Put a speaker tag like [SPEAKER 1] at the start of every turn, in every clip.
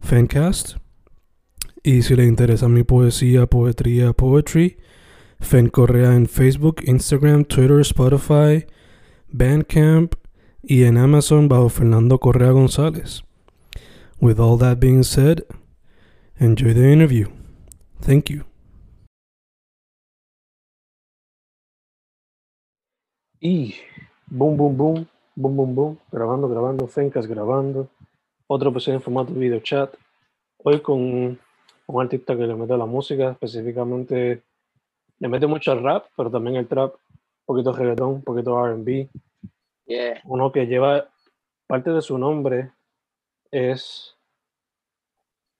[SPEAKER 1] Fancast. Y si le interesa mi poesía, poetría, poetry, Fen Correa en Facebook, Instagram, Twitter, Spotify, Bandcamp y en Amazon bajo Fernando Correa González. With all that being said, enjoy the interview. Thank you. Y boom, boom, boom, boom, boom, boom, grabando, grabando, Fencas grabando. Otro episodio en formato video chat. Hoy con un artista que le mete la música, específicamente le mete mucho al rap, pero también el trap, un poquito reggaetón, un poquito RB.
[SPEAKER 2] Yeah.
[SPEAKER 1] Uno que lleva parte de su nombre es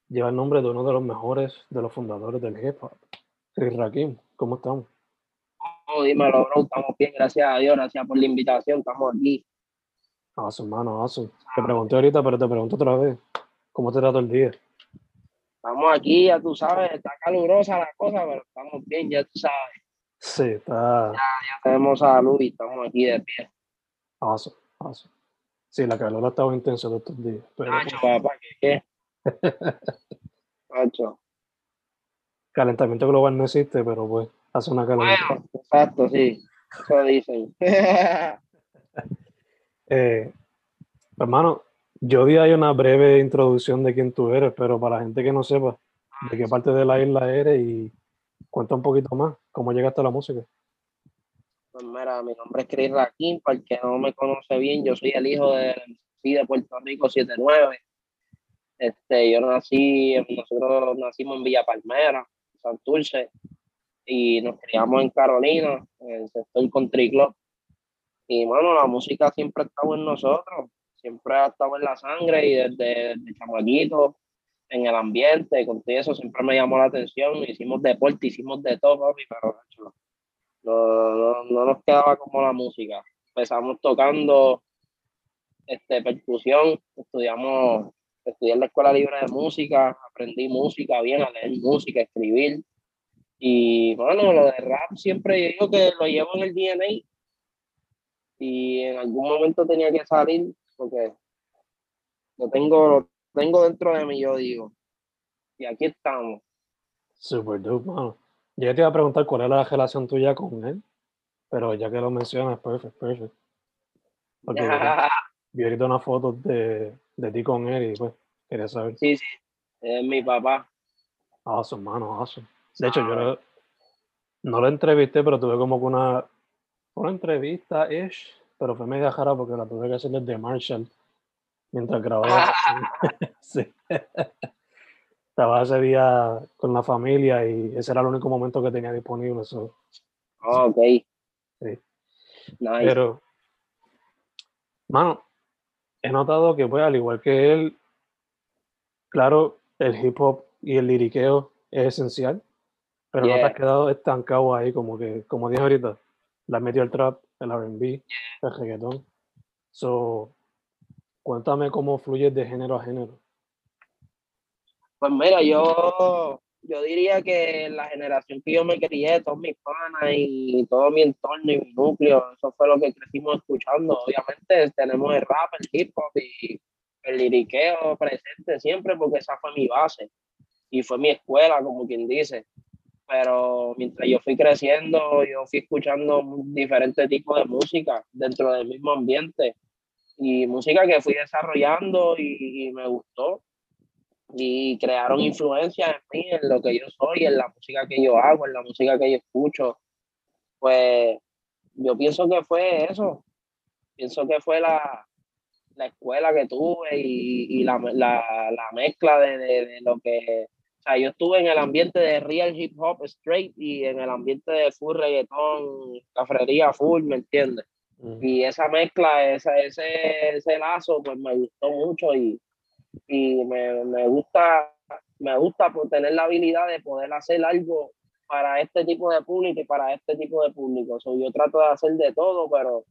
[SPEAKER 1] lleva el nombre de uno de los mejores de los fundadores del hip hop, Chris Rakim. ¿Cómo estamos?
[SPEAKER 2] Oh, dímelo, bro. Estamos bien, gracias a Dios. Gracias por la invitación. Estamos aquí.
[SPEAKER 1] Awesome, mano, awesome. Te pregunté ahorita, pero te pregunto otra vez. ¿Cómo te trata el día?
[SPEAKER 2] Estamos aquí, ya tú sabes. Está calurosa la cosa, pero estamos bien, ya tú sabes.
[SPEAKER 1] Sí, está
[SPEAKER 2] Ya, ya tenemos salud y estamos aquí de pie.
[SPEAKER 1] awesome, awesome. Sí, la calor ha estado intensa todos estos días. Pero
[SPEAKER 2] Nacho, papá, ¿qué qué? Nacho.
[SPEAKER 1] calentamiento global no existe, pero pues hace una calor.
[SPEAKER 2] Bueno, exacto, sí. Eso dicen.
[SPEAKER 1] Eh, hermano, yo di ahí una breve introducción de quién tú eres, pero para la gente que no sepa de qué parte de la isla eres y cuenta un poquito más, cómo llegaste a la música.
[SPEAKER 2] Pues mira, mi nombre es Chris Raquín, para el que no me conoce bien, yo soy el hijo MC de Puerto Rico 79. Este, yo nací, nosotros nacimos en Villa Palmera, Santurce, y nos criamos en Carolina, en el sector Country Club. Y bueno, la música siempre ha estado en nosotros, siempre ha estado en la sangre y desde, desde chamaquito, en el ambiente, con todo eso siempre me llamó la atención. Hicimos deporte, hicimos de todo, papi, pero no, no, no nos quedaba como la música. Empezamos tocando este, percusión, estudiamos, estudié en la Escuela Libre de Música, aprendí música bien, a leer música, escribir. Y bueno, lo de rap siempre digo que lo llevo en el DNA y en algún momento tenía que salir porque lo tengo, lo tengo dentro de mí, yo digo. Y aquí estamos.
[SPEAKER 1] Super dope, mano. Yo te iba a preguntar cuál era la relación tuya con él, pero ya que lo mencionas, perfect, perfect. Porque vi ahorita una foto de, de ti con él y pues quería saber.
[SPEAKER 2] Sí, sí, es mi papá.
[SPEAKER 1] Awesome, mano, awesome. De hecho, yo lo- no lo entrevisté, pero tuve como que una, una entrevista ish, pero fue media jara porque la tuve que hacer desde Marshall mientras grababa. sí. Estaba ese día con la familia y ese era el único momento que tenía disponible. so,
[SPEAKER 2] Ok.
[SPEAKER 1] Sí.
[SPEAKER 2] Nice.
[SPEAKER 1] Pero, mano, he notado que, pues, al igual que él, claro, el hip hop y el liriqueo es esencial, pero no te has quedado estancado ahí, como que, como dije ahorita, la metió el trap, el RB, el reggaetón. So, cuéntame cómo fluyes de género a género.
[SPEAKER 2] Pues mira, yo, yo diría que la generación que yo me crié, todos mis panas y todo mi entorno y mi núcleo, eso fue lo que crecimos escuchando. Obviamente tenemos el rap, el hip hop y el liriqueo presente siempre porque esa fue mi base y fue mi escuela, como quien dice. Pero mientras yo fui creciendo, yo fui escuchando diferentes tipos de música dentro del mismo ambiente y música que fui desarrollando y, me gustó y crearon influencia en mí, en lo que yo soy, en la música que yo hago, en la música que yo escucho. Pues yo pienso que fue eso. Pienso que fue la, la escuela que tuve y, y la, la, la, mezcla de, de, lo que... O sea, yo estuve en el ambiente de real hip hop straight y en el ambiente de full reggaetón, cafrería full, ¿me entiendes? Y esa mezcla, esa, ese, ese lazo, pues me gustó mucho y, y me, me, gusta me gusta por tener la habilidad de poder hacer algo para este tipo de público y para este tipo de público. So, yo trato de hacer de todo, pero o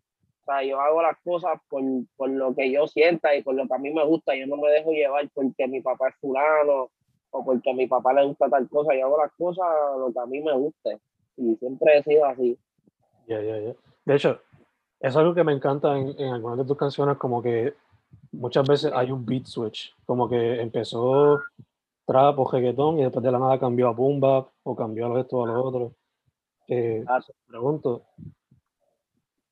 [SPEAKER 2] sea, yo hago las cosas por, por, lo que yo sienta y por lo que a mí me gusta. Yo no me dejo llevar porque mi papá es fulano o porque a mi papá le gusta tal cosa. Yo hago las cosas lo que a mí me guste. Y siempre he sido así.
[SPEAKER 1] Ya, ya, ya. De hecho, es algo que me encanta en, en algunas de tus canciones, como que muchas veces hay un beat switch, como que empezó trap o reggaetón y después de la nada cambió a boom bap o cambió a esto a los otros. Eh, ah. pregunto,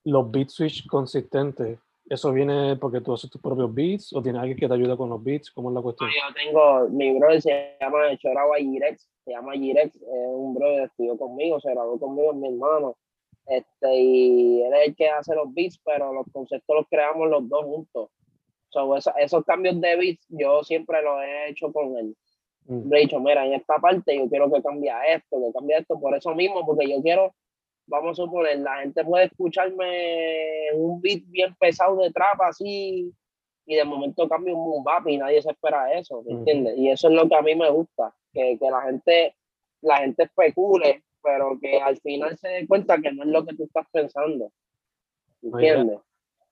[SPEAKER 1] los beat switch consistentes, ¿eso viene porque tú haces tus propios beats o tiene alguien que te ayuda con los beats? ¿Cómo es la cuestión?
[SPEAKER 2] Yo tengo, mi brother se llama Choragua Girex, se llama Girex, es un brother que estudió conmigo, se graduó conmigo, mi hermano. Este, y él es el que hace los beats, pero los conceptos los creamos los dos juntos. So, esos, esos cambios de beats yo siempre los he hecho con él. Mm. Le he dicho, mira, en esta parte yo quiero que cambie esto, que cambie esto, por eso mismo, porque yo quiero, vamos a suponer, la gente puede escucharme un beat bien pesado de trap así, y de momento cambia un boom y nadie se espera eso, ¿me entiendes? Y eso es lo que a mí me gusta, que, que la gente la gente especule, pero que al final se dé cuenta que no es lo que tú estás pensando. ¿Entiendes?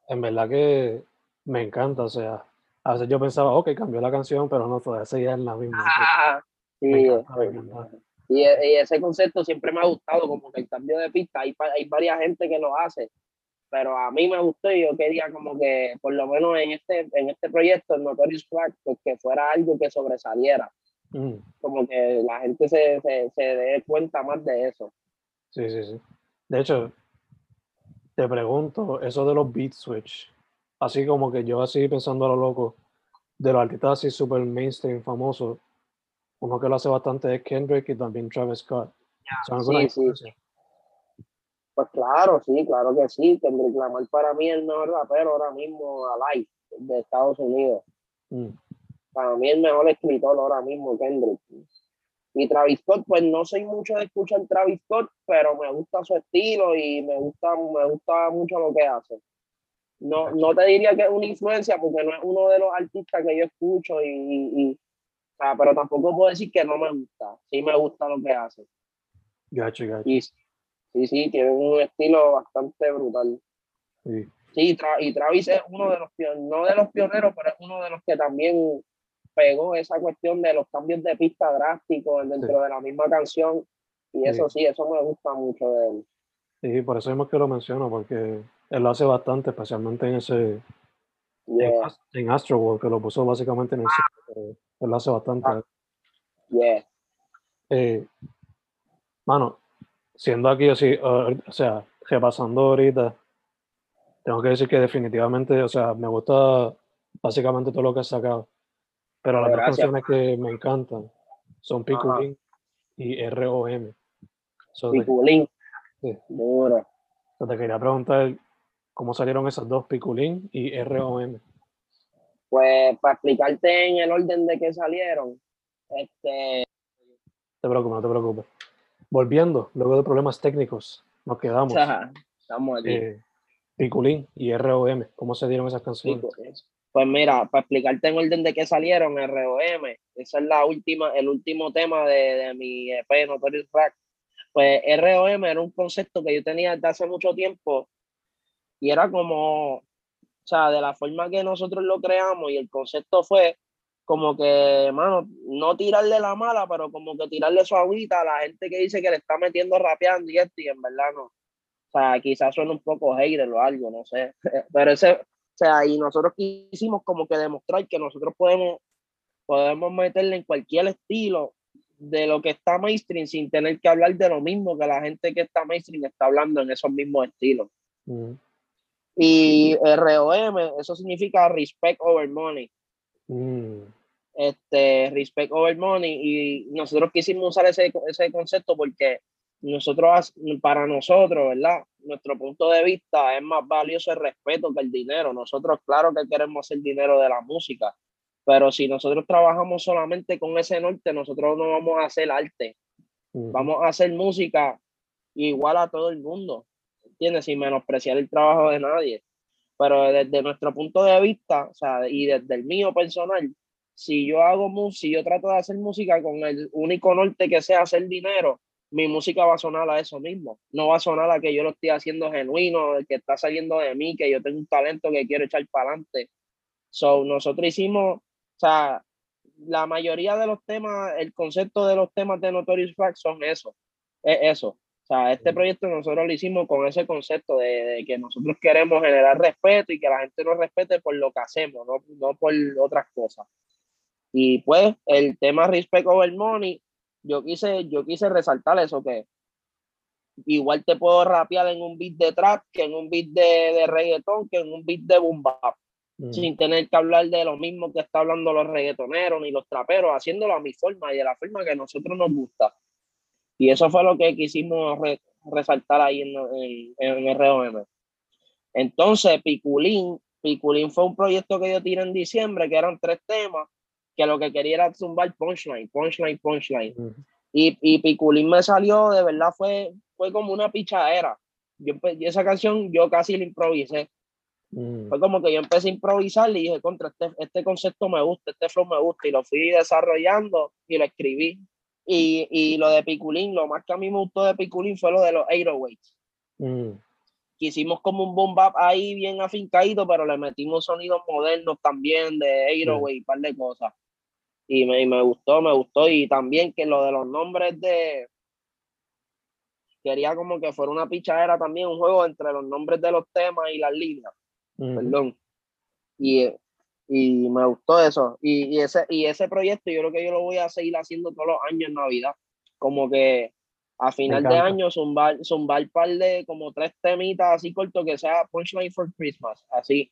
[SPEAKER 1] en verdad que me encanta, o sea, a veces yo pensaba, ok, cambió la canción, pero no, todavía seguía en la misma.
[SPEAKER 2] Ah, sí, Y, y, ese concepto siempre me ha gustado, como que el cambio de pista, hay, hay varias gente que lo hace, pero a mí me gustó y yo quería como que, por lo menos en este, en este proyecto, el Notorious Crack, pues que fuera algo que sobresaliera. Mm. Como que la gente se, se, se dé cuenta más de eso.
[SPEAKER 1] Sí, sí, sí. De hecho, te pregunto, eso de los beat switch, así como que yo así pensando a lo loco, de los artistas así super mainstream famosos, uno que lo hace bastante es Kendrick y también Travis Scott.
[SPEAKER 2] sí, sí. Pues claro, sí, claro que sí. Kendrick Lamar para mí es el mejor rapero ahora mismo alive de Estados Unidos. Mm. Para mí el mejor escritor ahora mismo, Kendrick. Y Travis Scott, pues no soy mucho de escuchar Travis Scott, pero me gusta su estilo y me gusta, me gusta mucho lo que hace no, no te diría que es una influencia porque no es uno de los artistas que yo escucho y, y, pero tampoco puedo decir que no me gusta. Sí me gusta lo que hace.
[SPEAKER 1] Gacho, gacho.
[SPEAKER 2] Y, sí, sí, tiene un estilo bastante brutal.
[SPEAKER 1] Sí.
[SPEAKER 2] Sí, y Travis es uno de los pioneros, no de los pioneros, pero es uno de los que también pegó esa cuestión de los cambios de pista drásticos dentro de la misma canción. Y eso sí. eso me gusta mucho de él.
[SPEAKER 1] Sí, por eso mismo que lo menciono, porque él lo hace bastante, especialmente en ese. En, Astro World, que lo puso básicamente en el sitio, él lo hace bastante. Ah.
[SPEAKER 2] Yeah.
[SPEAKER 1] Eh, mano, siendo aquí así, uh, o sea, repasando ahorita, tengo que decir que definitivamente, o sea, me gusta básicamente todo lo que has sacado. Pero las dos canciones que me encantan son Piculín y ROM.
[SPEAKER 2] Piculín. Sí. Duro.
[SPEAKER 1] te quería preguntar ¿Cómo salieron esas dos, Piculín y ROM?
[SPEAKER 2] Pues para explicarte en el orden de que salieron, este...
[SPEAKER 1] te preocupes, no te preocupes. Volviendo, luego de problemas técnicos, nos quedamos.
[SPEAKER 2] estamos aquí. Eh,
[SPEAKER 1] Piculín y ROM, ¿cómo se dieron esas canciones?
[SPEAKER 2] Pues mira, para explicarte en orden de qué salieron, ROM, esa es la última, el último tema de, de mi EP Notorious Rack. Pues ROM era un concepto que yo tenía desde hace mucho tiempo y era como, o sea, de la forma que nosotros lo creamos y el concepto fue como que, mano, no tirarle la mala, pero como que tirarle su agüita a la gente que dice que le está metiendo rapeando y esto, y en verdad no. O sea, quizás suena un poco hater o algo, no sé. Pero ese, o sea, y nosotros quisimos como que demostrar que nosotros podemos, podemos meterle en cualquier estilo de lo que está mainstream sin tener que hablar de lo mismo que la gente que está mainstream está hablando en esos mismos estilos. Y ROM, eso significa respect over money.
[SPEAKER 1] Mm.
[SPEAKER 2] este, respect over money, y nosotros quisimos usar ese, ese concepto porque nosotros, para nosotros, ¿verdad? Nuestro punto de vista es más valioso el respeto que el dinero. Nosotros, claro que queremos hacer dinero de la música, pero si nosotros trabajamos solamente con ese norte, nosotros no vamos a hacer arte. Vamos a hacer música igual a todo el mundo, ¿entiendes? Sin menospreciar el trabajo de nadie. Pero desde nuestro punto de vista, o sea, y desde el mío personal, si yo hago música, si yo trato de hacer música con el único norte que sea hacer dinero, mi música va a sonar a eso mismo. No va a sonar a que yo lo estoy haciendo genuino, que está saliendo de mí, que yo tengo un talento que quiero echar para adelante. So, nosotros hicimos, o sea, la mayoría de los temas, el concepto de los temas de Notorious Flag son eso, es eso. O sea, este proyecto nosotros lo hicimos con ese concepto de, que nosotros queremos generar respeto y que la gente nos respete por lo que hacemos, no, no por otras cosas. Y pues el tema Respect Over Money yo quise, yo quise resaltar eso, que igual te puedo rapear en un beat de trap, que en un beat de, de reggaetón, que en un beat de boom bap, mm. sin tener que hablar de lo mismo que está hablando los reggaetoneros ni los traperos, haciéndolo a mi forma y de la forma que a nosotros nos gusta. Y eso fue lo que quisimos resaltar ahí en, en, en ROM. Entonces, Piculín, Piculín fue un proyecto que yo tiré en diciembre, que eran tres temas que lo que quería era zumbar punchline, punchline, punchline. y, y Piculín me salió, de verdad, fue, fue como una pichadera. Yo, esa canción yo casi la improvisé. Fue como que yo empecé a improvisar y dije, contra, este, este concepto me gusta, este flow me gusta, y lo fui desarrollando y lo escribí. Y, y lo de Piculín, lo más que a mí me gustó de Piculín fue lo de los 808s. Mm. Hicimos como un boom bap ahí bien afincadito, pero le metimos sonidos modernos también de 808 y un par de cosas y me, me gustó, me gustó. Y también que lo de los nombres de. Quería como que fuera una pichadera también, un juego entre los nombres de los temas y las líneas. Perdón. Y, y me gustó eso. Y, y, ese, y ese proyecto yo creo que yo lo voy a seguir haciendo todos los años en Navidad. Como que a final de año zumbar, zumbar par de como tres temitas así cortos que sea Punchline for Christmas. Así.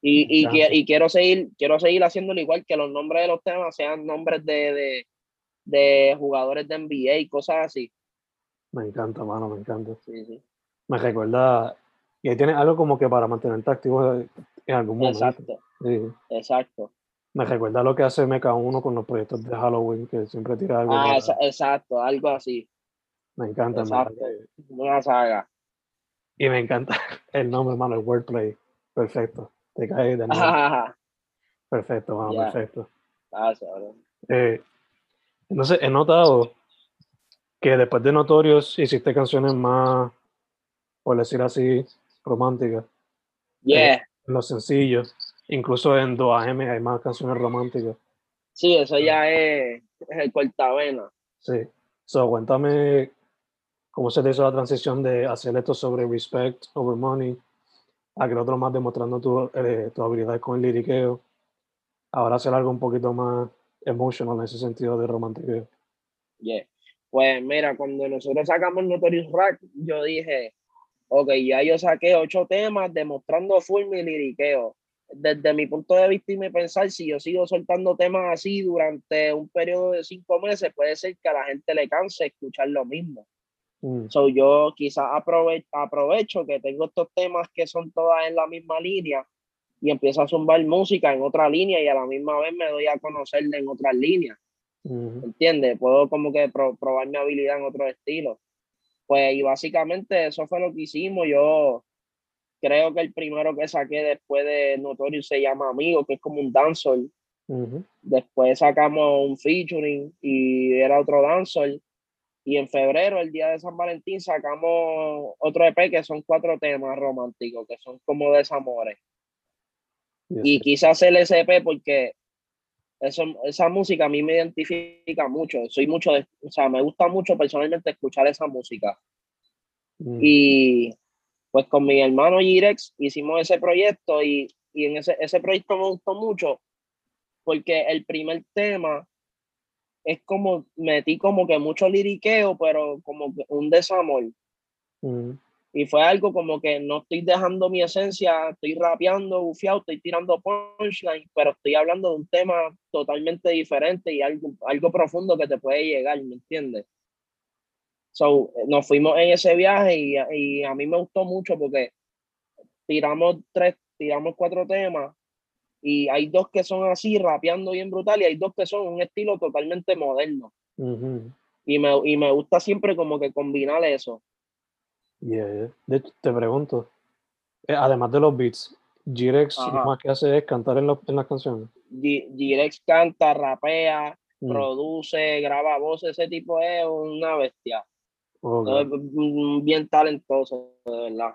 [SPEAKER 2] Y, y, y, quiero seguir, quiero seguir haciéndolo igual que los nombres de los temas sean nombres de, de, de jugadores de NBA y cosas así.
[SPEAKER 1] Me encanta, mano, me encanta. Sí, sí. Me recuerda, y ahí tienes algo como que para mantenerte activo en algún momento.
[SPEAKER 2] Exacto. Exacto.
[SPEAKER 1] Me recuerda lo que hace MK1 con los proyectos de Halloween, que siempre tira algo.
[SPEAKER 2] Ah, exacto, algo así.
[SPEAKER 1] Me encanta.
[SPEAKER 2] Exacto. Una saga.
[SPEAKER 1] Y me encanta el nombre, hermano, el wordplay. Perfecto. Te cae de Perfecto, vamos, perfecto. Eh, entonces, he notado que después de Notorios hiciste canciones más, por decir así, románticas.
[SPEAKER 2] Yeah.
[SPEAKER 1] Eh, los sencillos. Incluso en 2AM hay más canciones románticas.
[SPEAKER 2] Sí, eso ya es, el cortavena.
[SPEAKER 1] Sí. So, cuéntame cómo se te hizo la transición de hacer esto sobre respect over money aquel otro más demostrando tu, eh, tu habilidad con el liriqueo. Ahora hacer algo un poquito más emotional en ese sentido de romantiqueo.
[SPEAKER 2] Yeah. Pues mira, cuando nosotros sacamos Notorious Rack, yo dije, ok, ya yo saqué ocho temas demostrando full mi liriqueo. Desde mi punto de vista y mi pensar, si yo sigo soltando temas así durante un periodo de cinco meses, puede ser que a la gente le canse escuchar lo mismo. Mm. So yo quizás aprovecho que tengo estos temas que son todas en la misma línea y empiezo a zumbar música en otra línea y a la misma vez me doy a conocerle en otras líneas. entiende ¿Entiendes? Puedo como que probar mi habilidad en otro estilo. Pues y básicamente eso fue lo que hicimos. Yo creo que el primero que saqué después de Notorious se llama Amigo, que es como un dancehall. Después sacamos un featuring y era otro dancehall y en febrero, el día de San Valentín, sacamos otro EP que son cuatro temas románticos, que son como desamores. Y quise hacer ese EP porque eso, esa música a mí me identifica mucho. Soy mucho de, o sea, me gusta mucho personalmente escuchar esa música. Mm. Y pues con mi hermano Girex hicimos ese proyecto y, y en ese, ese proyecto me gustó mucho porque el primer tema es como, metí como que mucho liriqueo, pero como un desamor. Mm. Y fue algo como que no estoy dejando mi esencia, estoy rapeando, bufiado, estoy tirando punchline, pero estoy hablando de un tema totalmente diferente y algo, algo profundo que te puede llegar, ¿me entiendes? So, nos fuimos en ese viaje y, y a mí me gustó mucho porque tiramos tres, tiramos cuatro temas y hay dos que son así, rapeando bien brutal, y hay dos que son un estilo totalmente moderno. y, me, y me gusta siempre como que combinar eso.
[SPEAKER 1] Yeah, De hecho, te pregunto, eh, además de los beats, Girex lo más que hace es cantar en, en las canciones.
[SPEAKER 2] Girex canta, rapea, mm. produce, graba voces, ese tipo es una bestia. Bien talentoso, de verdad.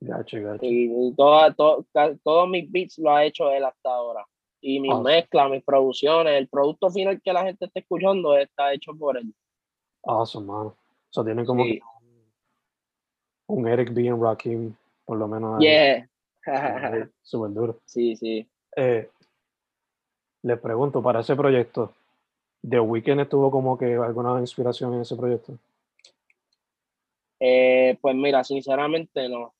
[SPEAKER 1] Gacho, gacho.
[SPEAKER 2] Y, todos mis beats lo ha hecho él hasta ahora. Y mis mezclas, mis producciones, el producto final que la gente está escuchando está hecho por él.
[SPEAKER 1] Awesome, man. O sea, tiene como un Eric B. en Rakim, por lo menos.
[SPEAKER 2] Yeah.
[SPEAKER 1] Súper duro.
[SPEAKER 2] Sí, sí.
[SPEAKER 1] Eh, les pregunto, para ese proyecto, ¿The Weeknd estuvo como que alguna inspiración en ese proyecto?
[SPEAKER 2] Eh, pues mira, sinceramente no.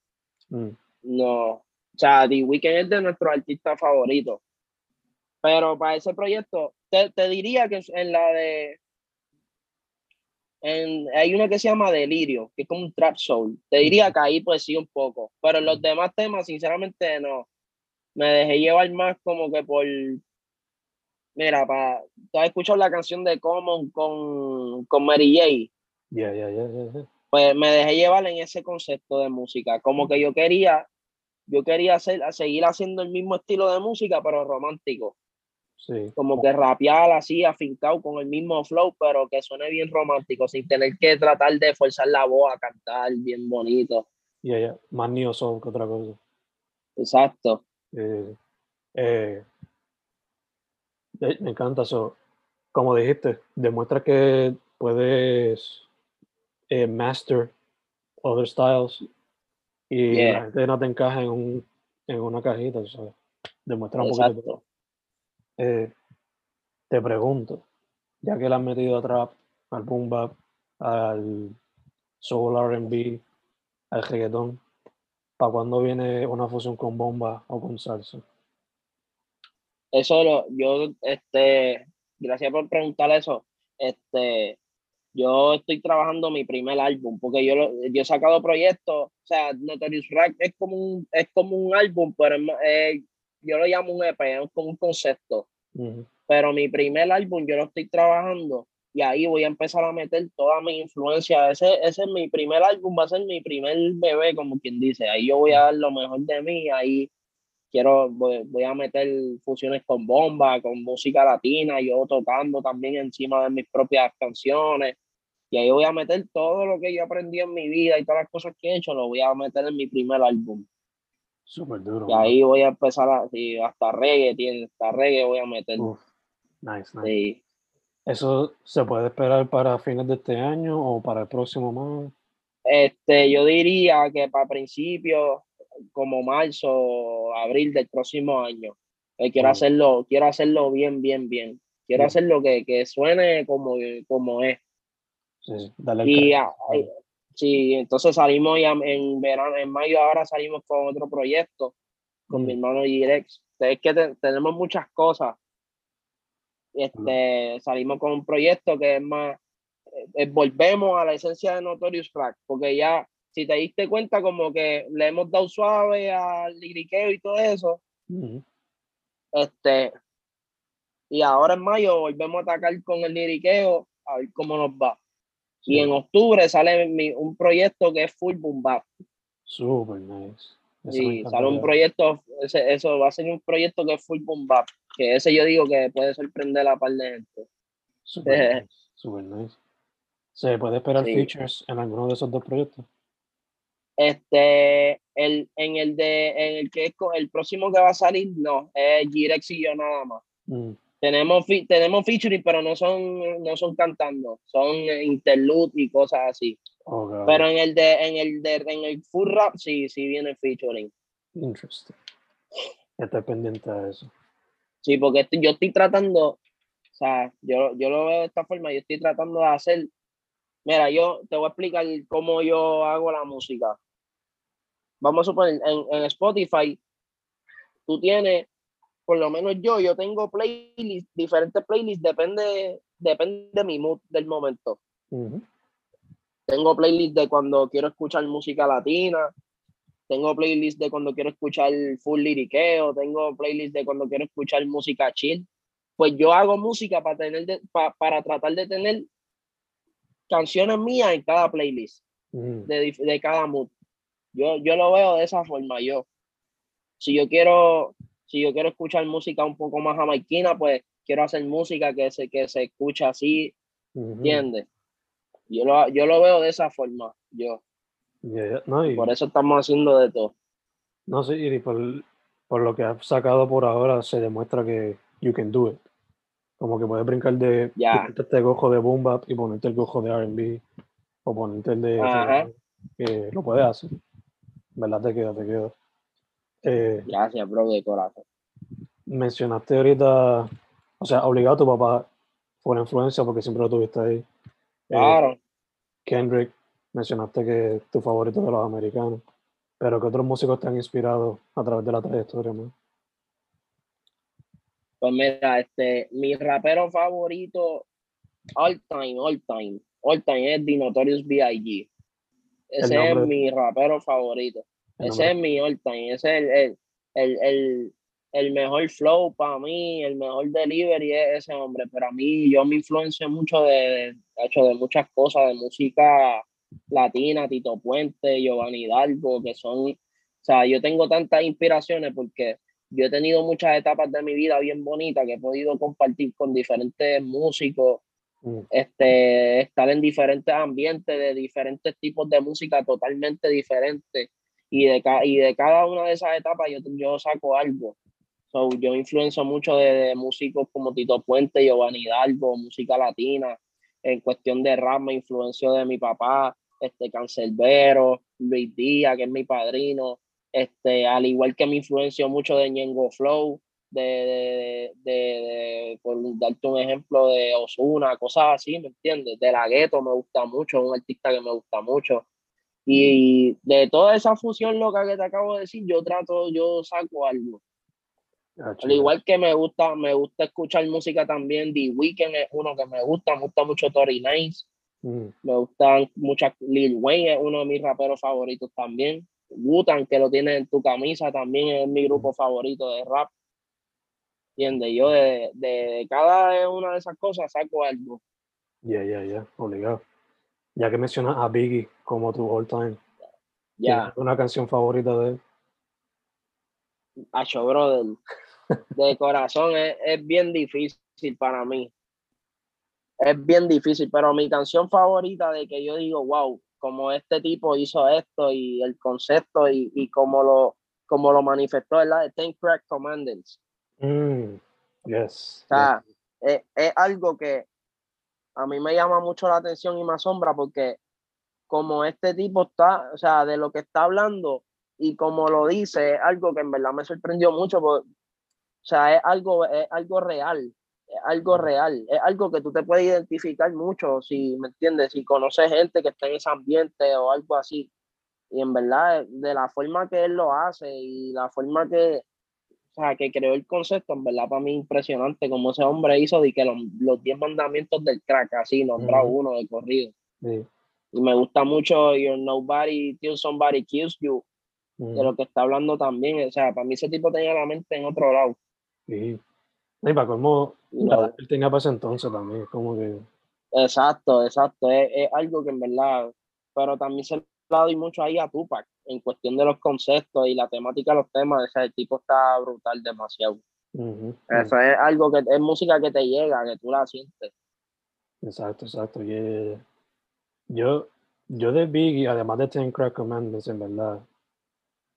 [SPEAKER 2] Mm. No. O sea, The Weeknd es de nuestro artista favorito. Pero para ese proyecto, te, te diría que en la de hay una que se llama Delirio, que es como un trap soul. Te diría que ahí pues sí un poco, pero en los demás temas sinceramente no. Me dejé llevar más como que por... Mira, para... ¿tú has escuchado la canción de Common con, con Mary
[SPEAKER 1] J? Yeah, yeah, yeah,
[SPEAKER 2] Pues me dejé llevar en ese concepto de música, como que yo quería, yo quería hacer, seguir haciendo el mismo estilo de música, pero romántico. Como que rapear así, afincado con el mismo flow, pero que suene bien romántico, sin tener que tratar de forzar la voz a cantar bien bonito.
[SPEAKER 1] Ya, ya, más neo soul que otra cosa.
[SPEAKER 2] Exacto.
[SPEAKER 1] Eh, eh, me encanta eso. Como dijiste, demuestra que puedes eh, master other styles y la gente no te encaja en, un, en una cajita. Demuestra un poquito. Eh, te pregunto, ya que le han metido a trap, al boom bap, al soul R&B, al reggaetón, ¿para cuándo viene una fusión con bomba o con salsa?
[SPEAKER 2] Eso lo, yo, este, gracias por preguntar eso. Este, yo estoy trabajando mi primer álbum, porque yo, yo he sacado proyectos, o sea, Notorious Rack es como un, es como un álbum, pero eh, yo lo llamo un EP, es como un concepto. Pero mi primer álbum yo lo estoy trabajando y ahí voy a empezar a meter toda mi influencia. Ese, ese es mi primer álbum, va a ser mi primer bebé, como quien dice. Ahí yo voy a dar lo mejor de mí, ahí quiero, voy, voy a meter fusiones con bomba, con música latina, yo tocando también encima de mis propias canciones. Y ahí voy a meter todo lo que yo aprendí en mi vida y todas las cosas que he hecho, lo voy a meter en mi primer álbum.
[SPEAKER 1] Súper duro.
[SPEAKER 2] Y ahí voy a empezar a, hasta reggae, tiene, hasta reggae voy a meter.
[SPEAKER 1] nice, nice. ¿Eso se puede esperar para fines de este año o para el próximo mes?
[SPEAKER 2] Este, yo diría que para principios, como marzo, abril del próximo año. Eh, quiero hacerlo, quiero hacerlo bien, bien, bien. Quiero hacerlo que, que suene como, como es.
[SPEAKER 1] Sí, dale
[SPEAKER 2] y, Sí, entonces salimos ya en verano, en mayo ahora salimos con otro proyecto con mi hermano Girex. Es que tenemos muchas cosas. Este, salimos con un proyecto que es más, eh, volvemos a la esencia de Notorious Crack, porque ya, si te diste cuenta, como que le hemos dado suave al liriqueo y todo eso. Este, y ahora en mayo volvemos a atacar con el liriqueo, a ver cómo nos va. Y en octubre sale un proyecto que es Full Boom Bap.
[SPEAKER 1] Super nice.
[SPEAKER 2] sí, sale un proyecto, eso va a ser un proyecto que es Full Boom Bap, que ese yo digo que puede sorprender a la par de gente.
[SPEAKER 1] Super, nice. Super nice. ¿Se puede esperar features en alguno de esos dos proyectos?
[SPEAKER 2] Este, el, en el de, en el que es el próximo que va a salir, no, es Girex y yo nada más. Mm. Tenemos, tenemos featuring, pero no son, no son cantando, son interlude y cosas así. Pero en el de, en el de, en el full rap sí, sí viene featuring.
[SPEAKER 1] Interesting. Estoy pendiente de eso.
[SPEAKER 2] Sí, porque yo estoy tratando, o sea, yo, yo lo veo de esta forma, yo estoy tratando de hacer, mira, yo te voy a explicar cómo yo hago la música. Vamos a suponer, en, en Spotify, tú tienes, por lo menos yo, yo tengo playlists, diferentes playlists, depende, depende de mi mood del momento. Tengo playlists de cuando quiero escuchar música latina, tengo playlists de cuando quiero escuchar full liriqueo, tengo playlists de cuando quiero escuchar música chill. Pues yo hago música para, tener de- pa- para tratar de tener canciones mías en cada playlist, de, de cada mood. Yo, yo lo veo de esa forma, yo. Si yo quiero, si yo quiero escuchar música un poco más jamaiquina, pues quiero hacer música que se, que se escucha así,
[SPEAKER 1] Ujú.
[SPEAKER 2] ¿entiendes? Yo lo, yo lo veo de esa forma, yo.
[SPEAKER 1] Yeah, yeah. No, y,
[SPEAKER 2] Por eso estamos haciendo de todo.
[SPEAKER 1] no sé, y por, por lo que has sacado por ahora, se demuestra que you can do it. Como que puedes brincar de ponerte este gojo de boom bap y ponerte el gojo de R&B o ponerte el de lo puedes hacer. ¿Verdad? Te queda, te queda. Eh,
[SPEAKER 2] Gracias, bro, de corazón.
[SPEAKER 1] mencionaste ahorita, o sea, obligado a tu papá una influencia porque siempre lo tuviste ahí. Eh,
[SPEAKER 2] Claro.
[SPEAKER 1] Kendrick, mencionaste que es tu favorito de los americanos, pero ¿qué otros músicos te han inspirado a través de la trayectoria? man?
[SPEAKER 2] Pues mira, este, mi rapero favorito, all time, all time, all time, es The Notorious B.I.G. Ese es mi rapero favorito. Ese es mi all time. Ese es el, el, el, el, el mejor flow para mí, el mejor delivery es ese hombre. Pero a mí, yo me influencio mucho de, de, hecho, de muchas cosas, de música latina, Tito Puente, Giovanni Hidalgo, que son, o sea, yo tengo tantas inspiraciones porque yo he tenido muchas etapas de mi vida bien bonitas que he podido compartir con diferentes músicos, Este, estar en diferentes ambientes de diferentes tipos de música totalmente diferentes y de, ca- y de cada una de esas etapas yo, yo saco algo. So, yo influencio mucho de, de músicos como Tito Puente, Giovanni Hidalgo, música latina. En cuestión de rap me influencio de mi papá, este Cancelbero, Luis Díaz, que es mi padrino, este, al igual que me influencio mucho de Ñengo Flow, de, de, de, por darte un ejemplo de Osuna, cosas así, ¿me entiendes? De la gueto me gusta mucho, un artista que me gusta mucho. Y de toda esa fusión loca que te acabo de decir, yo trato, yo saco algo.
[SPEAKER 1] ah,
[SPEAKER 2] Al igual que me gusta, me gusta escuchar música también, The Weeknd es uno que me gusta, me gusta mucho Tory Nice,
[SPEAKER 1] Mm,
[SPEAKER 2] me gustan muchas, Lil Wayne es uno de mis raperos favoritos también, Wutan que lo tiene en tu camisa también es mi grupo favorito de rap, ¿entiendes? Yo de, de cada una de esas cosas saco algo,
[SPEAKER 1] Ya, ya, ya, obligado. Ya que mencionas a Biggie como tu all time,
[SPEAKER 2] ya.
[SPEAKER 1] ¿tienes una canción favorita de él?
[SPEAKER 2] Acho, brother, de corazón es, es bien difícil para mí. Es bien difícil, pero mi canción favorita de que yo digo, wow, como este tipo hizo esto y el concepto y, y como lo como lo manifestó, de Ten Crack Commandants.
[SPEAKER 1] Mm, yes.
[SPEAKER 2] O sea, es, es algo que a mí me llama mucho la atención y me asombra porque como este tipo está, o sea, de lo que está hablando y como lo dice, es algo que en verdad me sorprendió mucho, porque, o sea, es algo, es algo real, es algo real, es algo que tú te puedes identificar mucho, si me entiendes, si conoces gente que está en ese ambiente o algo así. Y en verdad, de la forma que él lo hace y la forma que, o sea, que creó el concepto, en verdad, para mí impresionante como ese hombre hizo de que los, los 10 mandamientos del crack, así, nombra
[SPEAKER 1] Ujú.
[SPEAKER 2] uno de corrido.
[SPEAKER 1] Sí.
[SPEAKER 2] Y me gusta mucho You're Nobody Till Somebody Kills You,
[SPEAKER 1] Mm,
[SPEAKER 2] de lo que está hablando también. O sea, para mí ese tipo tenía la mente en otro lado.
[SPEAKER 1] sí. Y para colmo,
[SPEAKER 2] no-
[SPEAKER 1] él tenía para ese entonces también, como que
[SPEAKER 2] Exacto, exacto. Es, es algo que en verdad, pero también se doy mucho ahí a Tupac en cuestión de los conceptos y la temática de los temas. O sea, el tipo está brutal demasiado. Eso es algo que es música que te llega, que tú la sientes.
[SPEAKER 1] Exacto, exacto. y, Yo, yo de Biggie, además de Ten Crack Commandments, en verdad,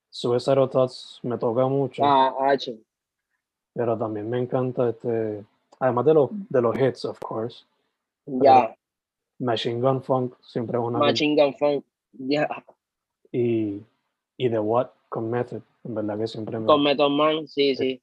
[SPEAKER 1] Suicidal Thoughts me toca mucho,
[SPEAKER 2] Ah, H.
[SPEAKER 1] pero también me encanta este, además de los, de los hits, of course,
[SPEAKER 2] Ya,
[SPEAKER 1] Machine Gun Funk siempre es una
[SPEAKER 2] Machine Gun Funk. Ya,
[SPEAKER 1] y, y The What con Method, en verdad que siempre me,
[SPEAKER 2] con Method Man, sí, sí.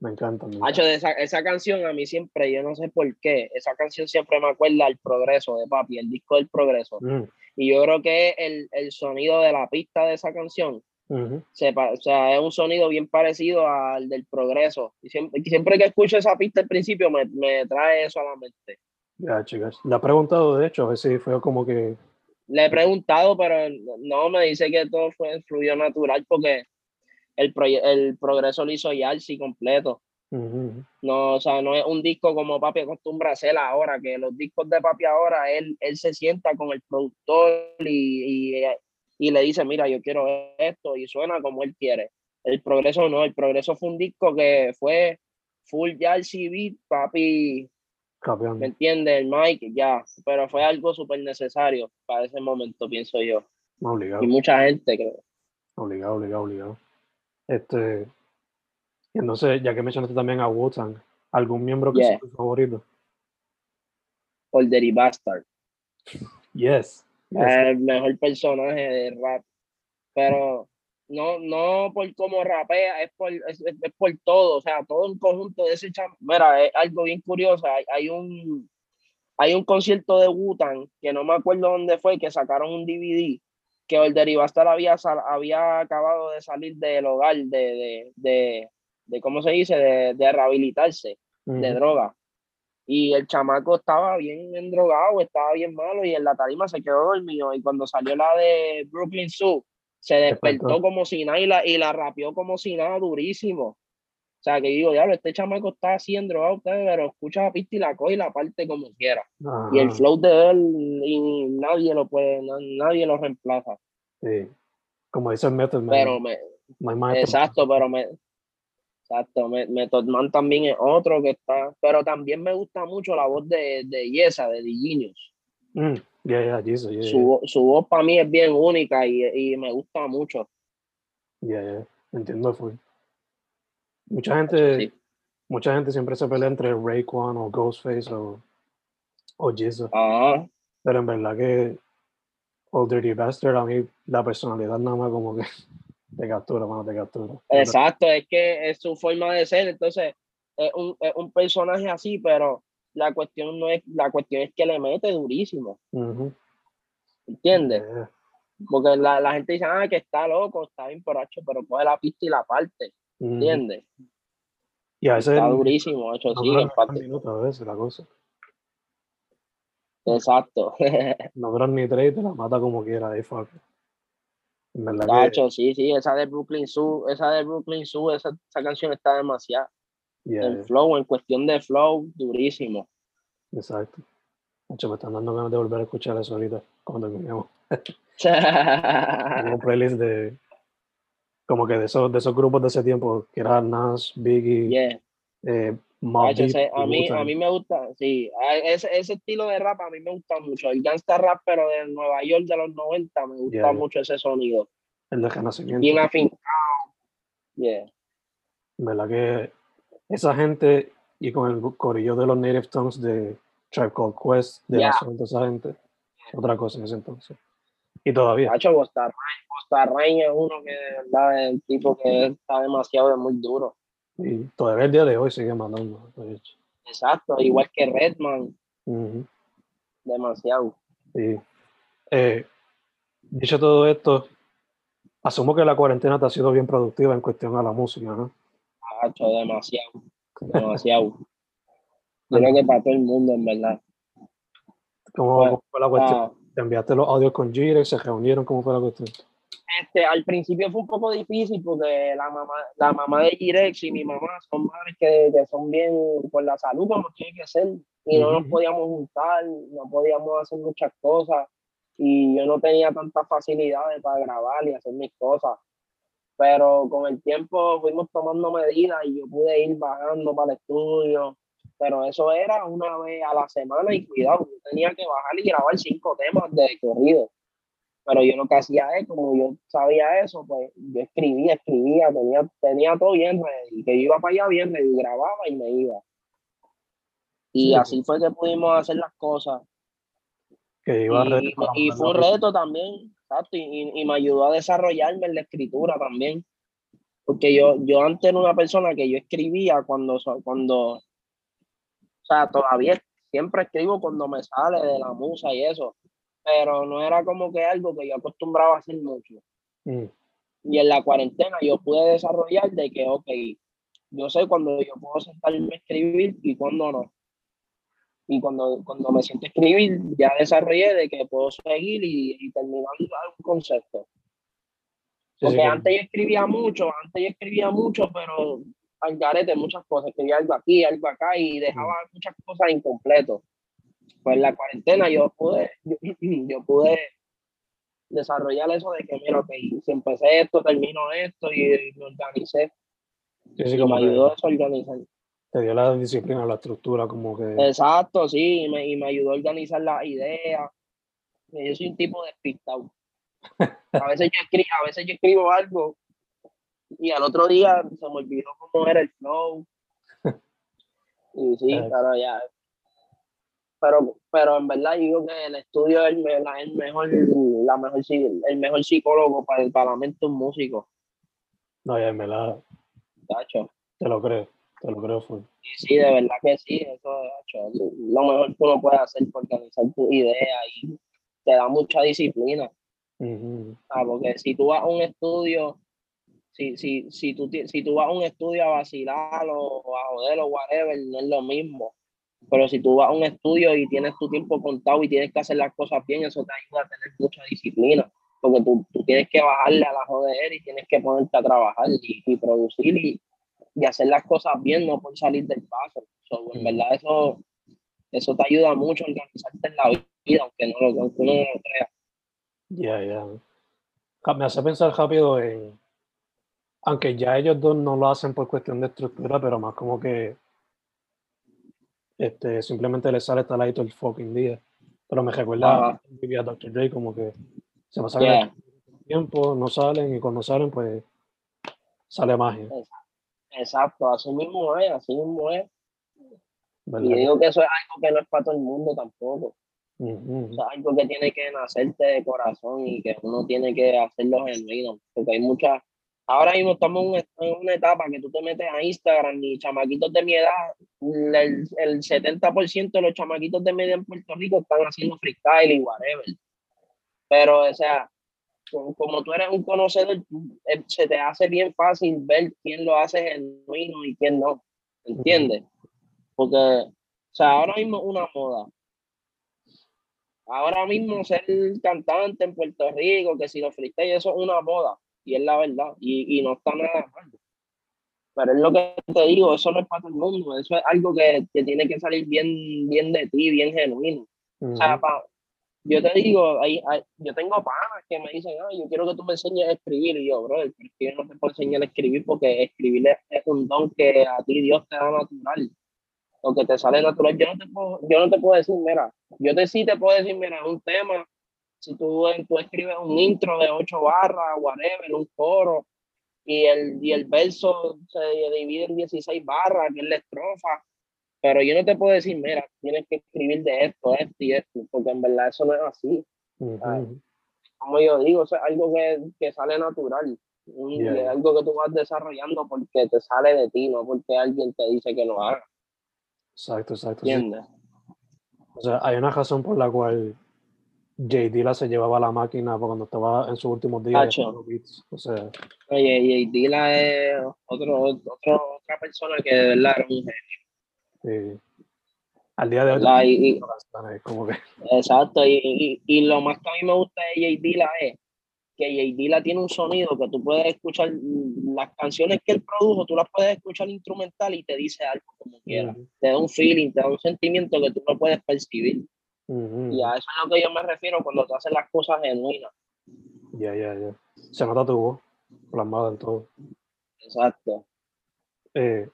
[SPEAKER 1] me encanta. me
[SPEAKER 2] Hacho,
[SPEAKER 1] encanta.
[SPEAKER 2] de esa, esa canción a mí siempre, yo no sé por qué, esa canción siempre me acuerda al progreso de papi, el disco del progreso.
[SPEAKER 1] Mm,
[SPEAKER 2] Y yo creo que el, el sonido de la pista de esa canción o sea, es un sonido bien parecido al del progreso. Y siempre, siempre que escucho esa pista al principio me, me trae eso a la mente.
[SPEAKER 1] Ya, chicas. Le ha preguntado, de hecho, a ver si fue como que.
[SPEAKER 2] Le he preguntado, pero no, me dice que todo fue fluido natural porque el, el progreso lo hizo Yalsi completo. No, o sea, no es un disco como Papi acostumbra a hacer ahora, que los discos de Papi ahora, él, él se sienta con el productor y, y, y le dice, mira, yo quiero esto y suena como él quiere. El progreso no, el progreso fue un disco que fue full ya el beat, papi. ¿Me entiende El Mike, ya. Pero fue algo súper necesario para ese momento, pienso yo.
[SPEAKER 1] Obligado.
[SPEAKER 2] Y mucha gente, creo.
[SPEAKER 1] Obligado, obligado, obligado. Este. Entonces, ya que mencionaste también a wu ¿algún miembro que sea tu favorito?
[SPEAKER 2] Oldery Bastard.
[SPEAKER 1] Yes
[SPEAKER 2] el mejor personaje de rap. Pero no, no por cómo rapea, es por, es, por todo, o sea, todo un conjunto de ese chamo. Mira, es algo bien curioso. Hay, hay un hay un concierto de Wutan que no me acuerdo dónde fue, que sacaron un DVD que el Derivastar había, había acabado de salir del hogar de, de, de, de ¿cómo se dice? De, de rehabilitarse de droga y el chamaco estaba bien endrogado, estaba bien malo y en la tarima se quedó dormido y cuando salió la de Brooklyn Zoo se despertó como si nada y la, y la rapeó como si nada durísimo. O sea, que digo, diablo, este chamaco está así endrogado, pero escucha la pista y la coge y la parte como quiera. Y el flow de él, y nadie lo puede, nadie lo reemplaza.
[SPEAKER 1] Sí, como dice el Method
[SPEAKER 2] Pero me, exacto, pero me, Exacto, Method Man también es otro que está, pero también me gusta mucho la voz de, de Yesa, de Diginius.
[SPEAKER 1] Mm,
[SPEAKER 2] su, su, voz para mí es bien única y, y me gusta mucho.
[SPEAKER 1] Ya, yeah, entiendo, fue. Mucha gente, mucha gente siempre se pelea entre Rayquan o Ghostface o, o Jesus. Pero en verdad que Old Dirty Bastard, a mí la personalidad nada más como que de captura, mano, de captura.
[SPEAKER 2] Exacto, es que es su forma de ser, entonces es un, es un personaje así, pero la cuestión no es, la cuestión es que le mete durísimo. ¿Entiendes? Porque la, la, gente dice, ah, que está loco, está bien porracho, pero coge la pista y la parte. ¿Entiendes?
[SPEAKER 1] Y a veces
[SPEAKER 2] está durísimo, hecho, sí, en parte.
[SPEAKER 1] a veces la cosa.
[SPEAKER 2] Exacto.
[SPEAKER 1] no duran ni tres te la mata como quiera, ahí fuck.
[SPEAKER 2] Tacho, sí, sí, esa de Brooklyn Zoo, esa de Brooklyn Zoo, esa, esa canción está demasiado. El flow, en cuestión de flow, durísimo.
[SPEAKER 1] Exacto. Tacho, me están dando ganas de volver a escuchar eso ahorita, cuando terminemos. un playlist de, como que de esos, de esos grupos de ese tiempo, que eran Nas, Biggie, eh,
[SPEAKER 2] a, mí, a mí me gusta, sí, ese, ese, estilo de rap a mí me gusta mucho. El gangsta rap, pero de Nueva York de los 90, me gusta mucho ese sonido.
[SPEAKER 1] El de renacimiento.
[SPEAKER 2] Bien afincado. Yeah.
[SPEAKER 1] ¿Verdad que esa gente y con el corillo de los Native Tongues de Tribe Called Quest, de la zona de esa gente, otra cosa en ese entonces. Y todavía.
[SPEAKER 2] Hacho, Costa es uno que de verdad es el tipo que está demasiado, muy duro.
[SPEAKER 1] Y todavía el día de hoy sigue mandando.
[SPEAKER 2] Exacto, igual que Redman. Demasiado.
[SPEAKER 1] Sí. Eh, dicho todo esto, asumo que la cuarentena te ha sido bien productiva en cuestión a la música, ¿no?
[SPEAKER 2] Demasiado. Demasiado. Creo que para todo el mundo, en verdad.
[SPEAKER 1] ¿Cómo, fue la cuestión? Ah. ¿Te enviaste los audios con Jirex? ¿Se reunieron? ¿Cómo fue la cuestión?
[SPEAKER 2] Este, al principio fue un poco difícil porque la mamá, la mamá de Irex y mi mamá son madres que, que, son bien por la salud como tiene que ser y no nos podíamos juntar, no podíamos hacer muchas cosas y yo no tenía tantas facilidades para grabar y hacer mis cosas. Pero con el tiempo fuimos tomando medidas y yo pude ir bajando para el estudio. Pero eso era una vez a la semana y cuidado, yo tenía que bajar y grabar cinco temas de corrido pero yo lo que hacía es, como yo sabía eso, pues yo escribía, escribía, tenía, tenía todo bien y que yo iba para allá bien y grababa y me iba. Y así fue que pudimos hacer las cosas.
[SPEAKER 1] Que iba
[SPEAKER 2] y, y, fue un reto también, exacto, y, y, me ayudó a desarrollarme en la escritura también. Porque yo, yo antes era una persona que yo escribía cuando, cuando, o sea, todavía siempre escribo cuando me sale de la musa y eso pero no era como que algo que yo acostumbraba a hacer mucho.
[SPEAKER 1] Mm.
[SPEAKER 2] Y en la cuarentena yo pude desarrollar de que, ok, yo sé cuando yo puedo sentarme a escribir y cuando no. Y cuando, cuando me siento a escribir, ya desarrollé de que puedo seguir y, y terminar un concepto. Porque antes yo escribía mucho, antes yo escribía mucho, pero al garete muchas cosas, escribía algo aquí, algo acá y dejaba muchas cosas incompletas. Pues en la cuarentena yo pude, yo, pude desarrollar eso de que, mira, ok, si empecé esto, termino esto y, me organicé.
[SPEAKER 1] Sí, me ayudó eso a organizar. Te dio la disciplina, la estructura, como que.
[SPEAKER 2] Exacto, sí, y me, y me ayudó a organizar las ideas. Yo soy un tipo despistado. A veces yo escribo, a veces yo escribo algo y al otro día se me olvidó cómo era el flow. Y sí, claro, ya. Pero, pero en verdad digo que el estudio es el, mejor, la mejor, el mejor psicólogo para, el, para la mente un músico.
[SPEAKER 1] No, ya en verdad. Te lo creo, te lo creo full.
[SPEAKER 2] Sí, sí, de verdad que sí, eso es lo mejor que uno puede hacer por organizar tu idea y te da mucha disciplina. ah, porque si tú vas a un estudio, si, si, si, tú, si tú vas a un estudio a vacilar o a joder o whatever, no es lo mismo. Pero si tú vas a un estudio y tienes tu tiempo contado y tienes que hacer las cosas bien, eso te ayuda a tener mucha disciplina. Porque tú, tú tienes que bajarle a la joder y tienes que ponerte a trabajar y, y producir y, y hacer las cosas bien, no por salir del paso. en verdad, eso, eso te ayuda mucho a organizarte en la vida, aunque, no lo, aunque uno no lo crea.
[SPEAKER 1] Ya, ya. Me hace pensar rápido en. Aunque ya ellos dos no lo hacen por cuestión de estructura, pero más como que. Este, simplemente les sale tal el fucking día. Pero me recuerda a Dr. Dre, como que se pasa yeah. tiempo, no salen y cuando salen, pues sale magia.
[SPEAKER 2] Exacto, así mismo es, así mismo es. Y digo que eso es algo que no es para todo el mundo tampoco. es algo que tiene que nacerte de corazón y que uno tiene que hacerlo genuino. Porque hay muchas. Ahora mismo estamos en una etapa que tú te metes a Instagram y chamaquitos de mi edad, el, el 70% de los chamaquitos de media en Puerto Rico están haciendo freestyle y whatever. Pero, o sea, como tú eres un conocedor, eh, se te hace bien fácil ver quién lo hace genuino y quién no. ¿Entiendes? Porque, o sea, ahora mismo es una moda. Ahora mismo ser cantante en Puerto Rico, que si lo freestyle, eso es una moda. Y es la verdad. Y, y no está nada mal. Pero es lo que te digo, eso no es para todo el mundo. Eso es algo que, que tiene que salir bien, bien de ti, bien genuino. O sea, para, yo te digo, hay, yo tengo panas que me dicen, ah, yo quiero que tú me enseñes a escribir. Y yo, bro, yo no te puedo enseñar a escribir porque escribir es un don que a ti Dios te da natural. Lo que te sale natural. Yo no te puedo, yo no te puedo decir, mira, yo sí te puedo decir, mira, un tema, si tú, tú escribes un intro de ocho barras, whatever, un coro, y el, y el verso se divide en 16 barras, que es la estrofa, pero yo no te puedo decir, mira, tienes que escribir de esto, esto y esto, porque en verdad eso no es así. Como yo digo, es algo que, que sale natural. Es algo que tú vas desarrollando porque te sale de ti, no porque alguien te dice que lo haga.
[SPEAKER 1] Exacto, exacto. ¿Entiendes? O sea, hay una razón por la cual J. Dilla se llevaba la máquina cuando estaba en sus últimos días. O sea.
[SPEAKER 2] Oye, J. Dilla es otro, otro, otra persona que de verdad era un genio.
[SPEAKER 1] Al día de hoy.
[SPEAKER 2] Exacto, y, y, lo más que a mí me gusta de J. Dilla es que J. Dilla tiene un sonido que tú puedes escuchar, las canciones que él produjo, tú las puedes escuchar instrumental y te dice algo como quiera. Te da un feeling, te da un sentimiento que tú no puedes percibir. Y a eso es a lo que yo me refiero cuando tú haces las cosas genuinas.
[SPEAKER 1] Ya, ya, ya. Se nota tu voz plasmada en todo.
[SPEAKER 2] Exacto.
[SPEAKER 1] Eh,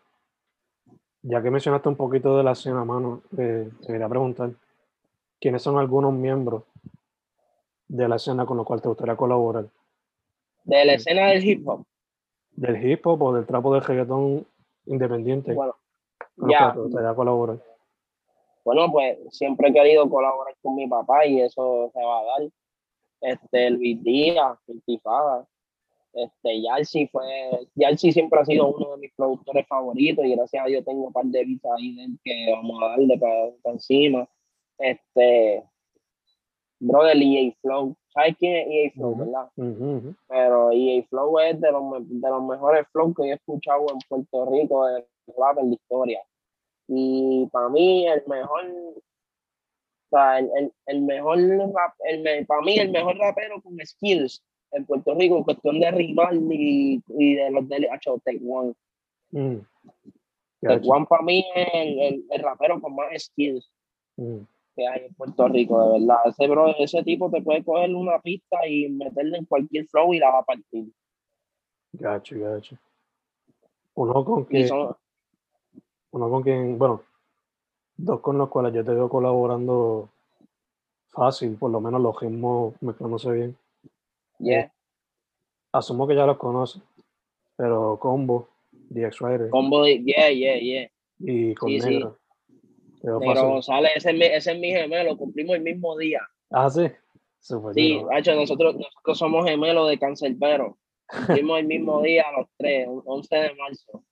[SPEAKER 1] ya que mencionaste un poquito de la escena, mano, eh, te quería preguntar, ¿quiénes son algunos miembros de la escena con los cuales te gustaría colaborar?
[SPEAKER 2] ¿De la escena del hip hop?
[SPEAKER 1] Del hip hop o del trapo de reggaetón independiente.
[SPEAKER 2] Bueno, ya.
[SPEAKER 1] Te gustaría colaborar.
[SPEAKER 2] Bueno, pues siempre he querido colaborar con mi papá y eso se va a dar. Este, Luis Díaz, Intifada, este, Yalsi fue, Yalsi siempre ha sido uno de mis productores favoritos y gracias a Dios tengo un par de visas ahí que vamos a darle para, encima. Este, brother, EA Flow, ¿sabes quién es EA Flow,
[SPEAKER 1] Ujú.
[SPEAKER 2] verdad?
[SPEAKER 1] Ujú, ujú.
[SPEAKER 2] Pero EA Flow es de los, de los mejores flows que yo he escuchado en Puerto Rico de rap en la historia. Y para mí el mejor, o sea, el, el, el mejor rap, el, para mí el mejor rapero con skills en Puerto Rico en cuestión de rival y, y de los de hecho, Tech One.
[SPEAKER 1] Mm. Gacho.
[SPEAKER 2] One para mí es el, el, el rapero con más skills
[SPEAKER 1] Mm.
[SPEAKER 2] que hay en Puerto Rico, de verdad. Ese, bro, ese tipo te puede coger una pista y meterle en cualquier flow y la va a partir.
[SPEAKER 1] Gacho, gacho. Uno con
[SPEAKER 2] son,
[SPEAKER 1] uno con quien, bueno, dos con los cuales yo te veo colaborando fácil, por lo menos los ritmos me conoce bien.
[SPEAKER 2] Yeah.
[SPEAKER 1] Asumo que ya los conoces, pero Combo, DX Rider
[SPEAKER 2] Combo, de- yeah, yeah, yeah.
[SPEAKER 1] y con
[SPEAKER 2] sí, sí.
[SPEAKER 1] Negro. Veo
[SPEAKER 2] Negro. González, ese es, mi, ese es mi gemelo, cumplimos el mismo día.
[SPEAKER 1] Ah, sí. Súper
[SPEAKER 2] Sí, hacho, nosotros, nosotros somos gemelos de Cancelbero. Cumplimos el mismo día los tres, un 11 de marzo.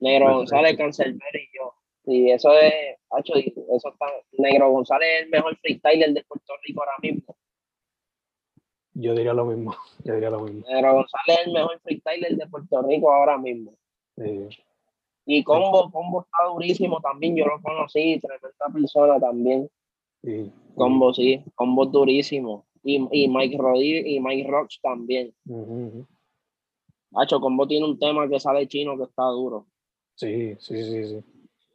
[SPEAKER 2] Negro
[SPEAKER 1] Perfecto.
[SPEAKER 2] González, Cancelbero y yo. Sí, eso es, hacho, y eso está, Negro González es el mejor freestyler de Puerto Rico ahora mismo.
[SPEAKER 1] Yo diría lo mismo. Yo diría lo mismo.
[SPEAKER 2] Negro González es el mejor freestyler de Puerto Rico ahora mismo.
[SPEAKER 1] Sí.
[SPEAKER 2] Y Combo, Combo está durísimo también, yo lo conocí, tremenda persona también.
[SPEAKER 1] Y,
[SPEAKER 2] Combo, sí, Combo es durísimo. Y, y Mike Rodríguez y Mike Rocks también.
[SPEAKER 1] Ujú, ujú.
[SPEAKER 2] Hacho, Combo tiene un tema que sale chino que está duro.
[SPEAKER 1] Sí, sí, sí, sí.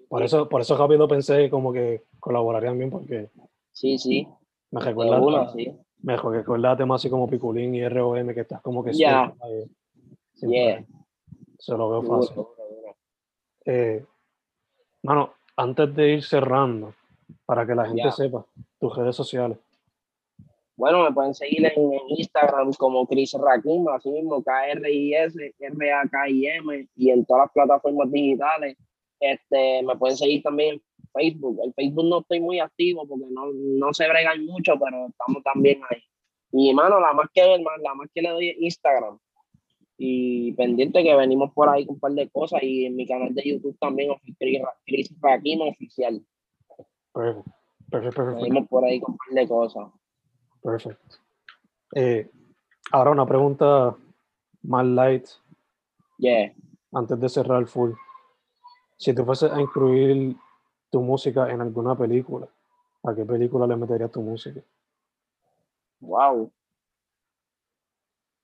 [SPEAKER 1] Por eso, por eso rápido pensé como que colaborarían bien porque
[SPEAKER 2] Sí, sí,
[SPEAKER 1] me recuerda,
[SPEAKER 2] una, sí.
[SPEAKER 1] Me recuerda temas así como Piculín y ROM que estás como que
[SPEAKER 2] Ya.
[SPEAKER 1] siempre
[SPEAKER 2] Yeah.
[SPEAKER 1] Se lo veo fácil.
[SPEAKER 2] duro, duro.
[SPEAKER 1] Eh, mano, antes de ir cerrando, para que la gente sepa, tus redes sociales.
[SPEAKER 2] Bueno, me pueden seguir en, en Instagram como Chris Rakim, así mismo K-R-I-S, R-A-K-I-M, y en todas las plataformas digitales. Este, me pueden seguir también en Facebook. El Facebook no estoy muy activo porque no, no se bregan mucho, pero estamos también ahí. Y mano, la más que la más que le doy es Instagram. Y pendiente que venimos por ahí con un par de cosas. Y en mi canal de YouTube también, Chris, Ra- Chris Rakim oficial.
[SPEAKER 1] Perfecto, perfecto, perfecto.
[SPEAKER 2] Venimos por ahí con un par de cosas.
[SPEAKER 1] perfecto. Eh, ahora una pregunta más light
[SPEAKER 2] Yeah.
[SPEAKER 1] antes de cerrar el full. Si tú fueses a incluir tu música en alguna película, ¿a qué película le meterías tu música?
[SPEAKER 2] Wow.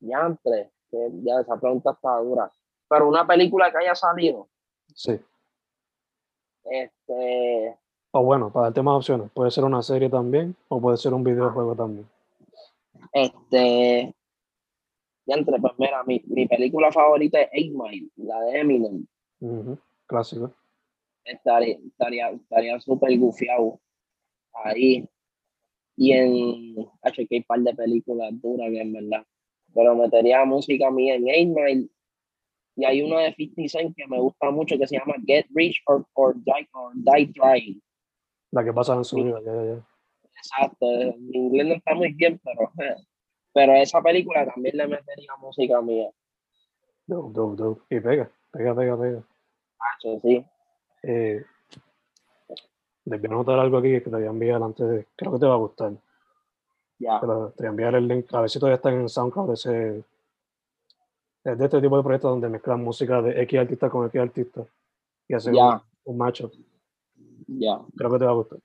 [SPEAKER 2] Diantre, que ya esa pregunta está dura. Pero una película que haya salido,
[SPEAKER 1] Sí.
[SPEAKER 2] este,
[SPEAKER 1] O bueno, para darte más opciones, puede ser una serie también o puede ser un videojuego también.
[SPEAKER 2] este, diantre, pues mira, mi, mi película favorita es Eight Mile, la de Eminem.
[SPEAKER 1] Ujú, Clásico.
[SPEAKER 2] Estaría, estaría, estaría súper gufiado ahí. Y en, hecho, que hay un par de películas duras en verdad. Pero metería música mía en Eight Mile. Y hay una de 50 Cent que me gusta mucho que se llama Get Rich or, or, Die, or Die Trying.
[SPEAKER 1] La que pasa en su vida, ya, ya.
[SPEAKER 2] Exacto, mi inglés no está muy bien, pero, pero esa película también le metería música mía.
[SPEAKER 1] Dope, dope, dope. Y pega, pega, pega, pega.
[SPEAKER 2] Hacho, sí.
[SPEAKER 1] Eh, anotar algo aquí que te voy a enviar antes de. Creo que te va a gustar.
[SPEAKER 2] Ya,
[SPEAKER 1] Pero te voy a enviar el link. A ver si todavía están en SoundCloud. Ese, es de este tipo de proyectos donde mezclan música de X artista con X artista y hacen un, un
[SPEAKER 2] ya.
[SPEAKER 1] Creo que te va a gustar.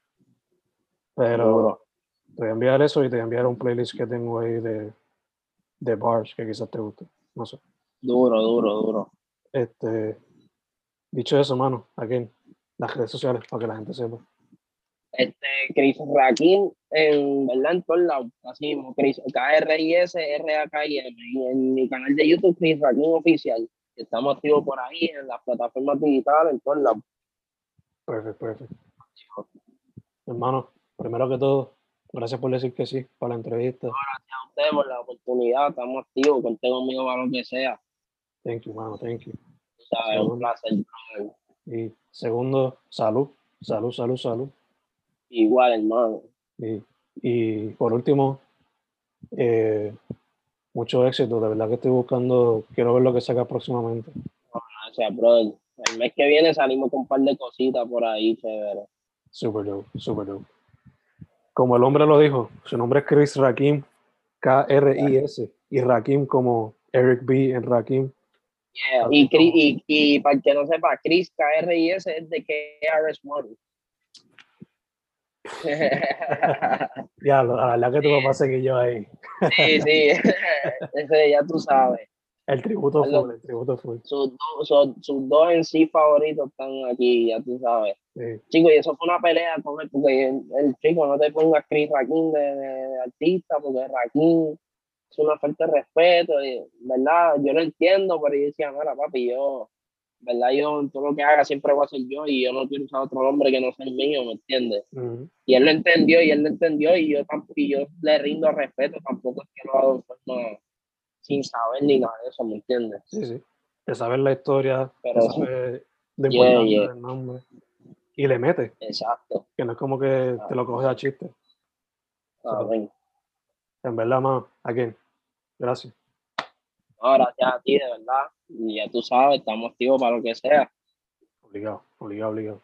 [SPEAKER 1] Pero te voy a enviar eso y te voy a enviar un playlist que tengo ahí de, de bars que quizás te guste. No sé.
[SPEAKER 2] Duro, duro, duro.
[SPEAKER 1] Este, dicho eso, mano, aquí en las redes sociales para que la gente sepa.
[SPEAKER 2] Este, Chris Rakim, en verdad, en todos lados. Así mismo, Chris, K-R-I-S, R-A-K-I-M. Y en mi canal de YouTube, Chris Rakim Oficial. Estamos activos por ahí, en las plataformas digitales, en todos lados.
[SPEAKER 1] Perfecto, perfecto. Hermano, primero que todo, gracias por decir que sí para la entrevista.
[SPEAKER 2] A ustedes por la oportunidad, estamos activos, conté conmigo para lo que sea.
[SPEAKER 1] Thank you, mano, thank you.
[SPEAKER 2] ¿Sabes? Un placer.
[SPEAKER 1] Y segundo, salud, salud, salud, salud.
[SPEAKER 2] Igual, hermano.
[SPEAKER 1] Y, y por último, eh, mucho éxito. De verdad que estoy buscando, quiero ver lo que saca próximamente.
[SPEAKER 2] Gracias, brother. El mes que viene salimos con un par de cositas por ahí, chévere.
[SPEAKER 1] Super dope, super dope. Como el hombre lo dijo, su nombre es Chris Rakim, K-R-I-S, y Rakim como Eric B. en Rakim.
[SPEAKER 2] Yeah. Y, y, y para el que no sepa, Chris KRIS es de KRS-One.
[SPEAKER 1] Ya, la verdad que tu papá seguí yo ahí.
[SPEAKER 2] sí, sí, ese ya tú sabes.
[SPEAKER 1] El tributo full, el tributo full.
[SPEAKER 2] Sus, dos- sus, sus dos en sí favoritos están aquí, ya tú sabes.
[SPEAKER 1] Sí.
[SPEAKER 2] Chico, y eso fue una pelea con él, porque el, el chico no te pongas Chris Rakim de, de- de artista, porque Rakim es una falta de respeto, y, ¿verdad? Yo lo entiendo, pero yo decía, mira, papi, yo, ¿verdad? Yo todo lo que haga siempre voy a ser yo y yo no quiero usar otro nombre que no sea el mío, ¿me entiendes? Y él lo entendió, y él lo entendió, y yo, tampoco, y yo le rindo respeto, tampoco es que lo hago forma sin saber ni nada de eso, ¿me entiendes?
[SPEAKER 1] Sí, sí. De saber la historia,
[SPEAKER 2] Pero-
[SPEAKER 1] de saber de
[SPEAKER 2] Yeah,
[SPEAKER 1] importancia
[SPEAKER 2] yeah.
[SPEAKER 1] del nombre. Y le mete,
[SPEAKER 2] Exacto.
[SPEAKER 1] que no es como que te lo coges a chiste.
[SPEAKER 2] Ah.
[SPEAKER 1] En verdad, más, aquí. Gracias.
[SPEAKER 2] Ahora ya a ti, de verdad. Y ya tú sabes, estamos activos para lo que sea.
[SPEAKER 1] Obligado, obligado, obligado.